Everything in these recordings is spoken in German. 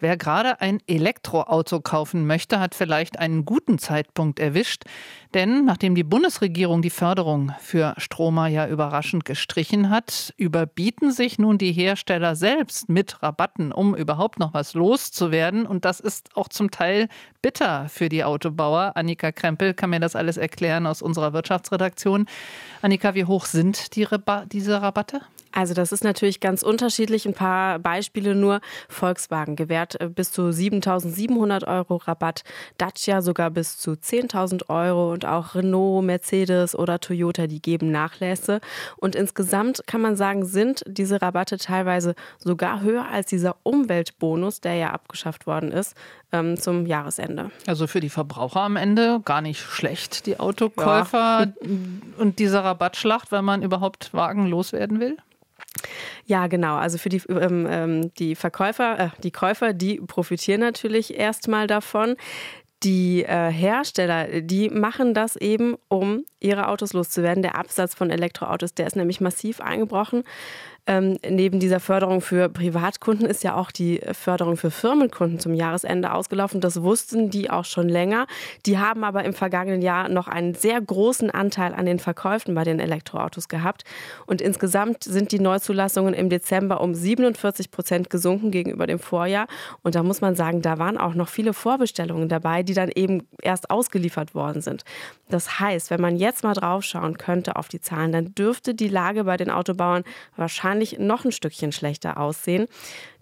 Wer gerade ein Elektroauto kaufen möchte, hat vielleicht einen guten Zeitpunkt erwischt. Denn nachdem die Bundesregierung die Förderung für Stromer ja überraschend gestrichen hat, überbieten sich nun die Hersteller selbst mit Rabatten, um überhaupt noch was loszuwerden. Und das ist auch zum Teil bitter für die Autobauer. Annika Krempel kann mir das alles erklären aus unserer Wirtschaftsredaktion. Annika, wie hoch sind die Reba diese Rabatte? Also das ist natürlich ganz unterschiedlich. Ein paar Beispiele nur. Volkswagen gewährt äh, bis zu 7.700 Euro Rabatt, Dacia sogar bis zu 10.000 Euro und auch Renault, Mercedes oder Toyota, die geben Nachlässe. Und insgesamt kann man sagen, sind diese Rabatte teilweise sogar höher als dieser Umweltbonus, der ja abgeschafft worden ist ähm, zum Jahresende. Also für die Verbraucher am Ende gar nicht schlecht, die Autokäufer ja. und diese Rabattschlacht, wenn man überhaupt Wagen loswerden will? Ja, genau. Also für die, ähm, ähm, die Verkäufer, äh, die Käufer, die profitieren natürlich erstmal davon. Die äh, Hersteller, die machen das eben, um ihre Autos loszuwerden. Der Absatz von Elektroautos, der ist nämlich massiv eingebrochen. Ähm, neben dieser Förderung für Privatkunden ist ja auch die Förderung für Firmenkunden zum Jahresende ausgelaufen. Das wussten die auch schon länger. Die haben aber im vergangenen Jahr noch einen sehr großen Anteil an den Verkäufen bei den Elektroautos gehabt. Und insgesamt sind die Neuzulassungen im Dezember um 47 Prozent gesunken gegenüber dem Vorjahr. Und da muss man sagen, da waren auch noch viele Vorbestellungen dabei, die dann eben erst ausgeliefert worden sind. Das heißt, wenn man jetzt mal draufschauen könnte auf die Zahlen, dann dürfte die Lage bei den Autobauern wahrscheinlich wahrscheinlich noch ein Stückchen schlechter aussehen.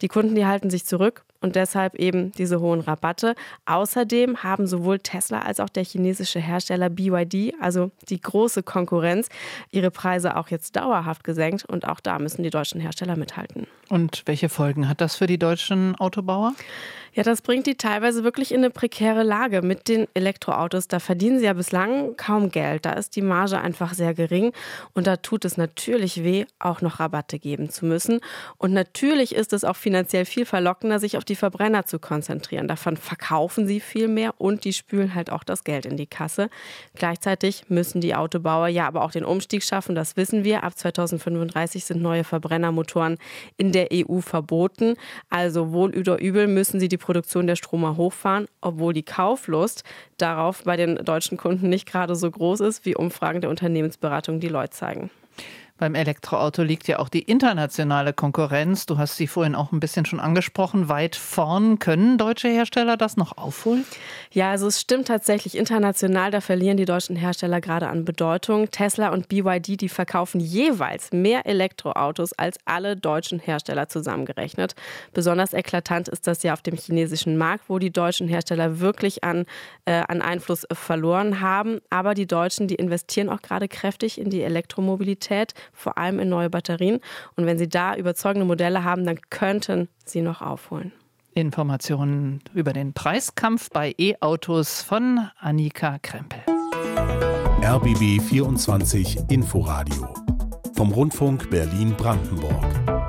Die Kunden, die halten sich zurück und deshalb eben diese hohen Rabatte. Außerdem haben sowohl Tesla als auch der chinesische Hersteller BYD, also die große Konkurrenz, ihre Preise auch jetzt dauerhaft gesenkt und auch da müssen die deutschen Hersteller mithalten. Und welche Folgen hat das für die deutschen Autobauer? Ja, das bringt die teilweise wirklich in eine prekäre Lage mit den Elektroautos. Da verdienen sie ja bislang kaum Geld. Da ist die Marge einfach sehr gering. Und da tut es natürlich weh, auch noch Rabatte geben zu müssen. Und natürlich ist es auch finanziell viel verlockender, sich auf die Verbrenner zu konzentrieren. Davon verkaufen sie viel mehr und die spülen halt auch das Geld in die Kasse. Gleichzeitig müssen die Autobauer ja aber auch den Umstieg schaffen. Das wissen wir. Ab 2035 sind neue Verbrennermotoren in der EU verboten. Also wohl oder übel müssen sie die Produktion der Stromer hochfahren, obwohl die Kauflust darauf bei den deutschen Kunden nicht gerade so groß ist, wie Umfragen der Unternehmensberatung die Leute zeigen. Beim Elektroauto liegt ja auch die internationale Konkurrenz. Du hast sie vorhin auch ein bisschen schon angesprochen. Weit vorn. Können deutsche Hersteller das noch aufholen? Ja, also es stimmt tatsächlich. International, da verlieren die deutschen Hersteller gerade an Bedeutung. Tesla und BYD, die verkaufen jeweils mehr Elektroautos als alle deutschen Hersteller zusammengerechnet. Besonders eklatant ist das ja auf dem chinesischen Markt, wo die deutschen Hersteller wirklich an, äh, an Einfluss verloren haben. Aber die Deutschen, die investieren auch gerade kräftig in die Elektromobilität vor allem in neue Batterien. Und wenn Sie da überzeugende Modelle haben, dann könnten Sie noch aufholen. Informationen über den Preiskampf bei E-Autos von Annika Krempel. RBB 24 Inforadio vom Rundfunk Berlin-Brandenburg.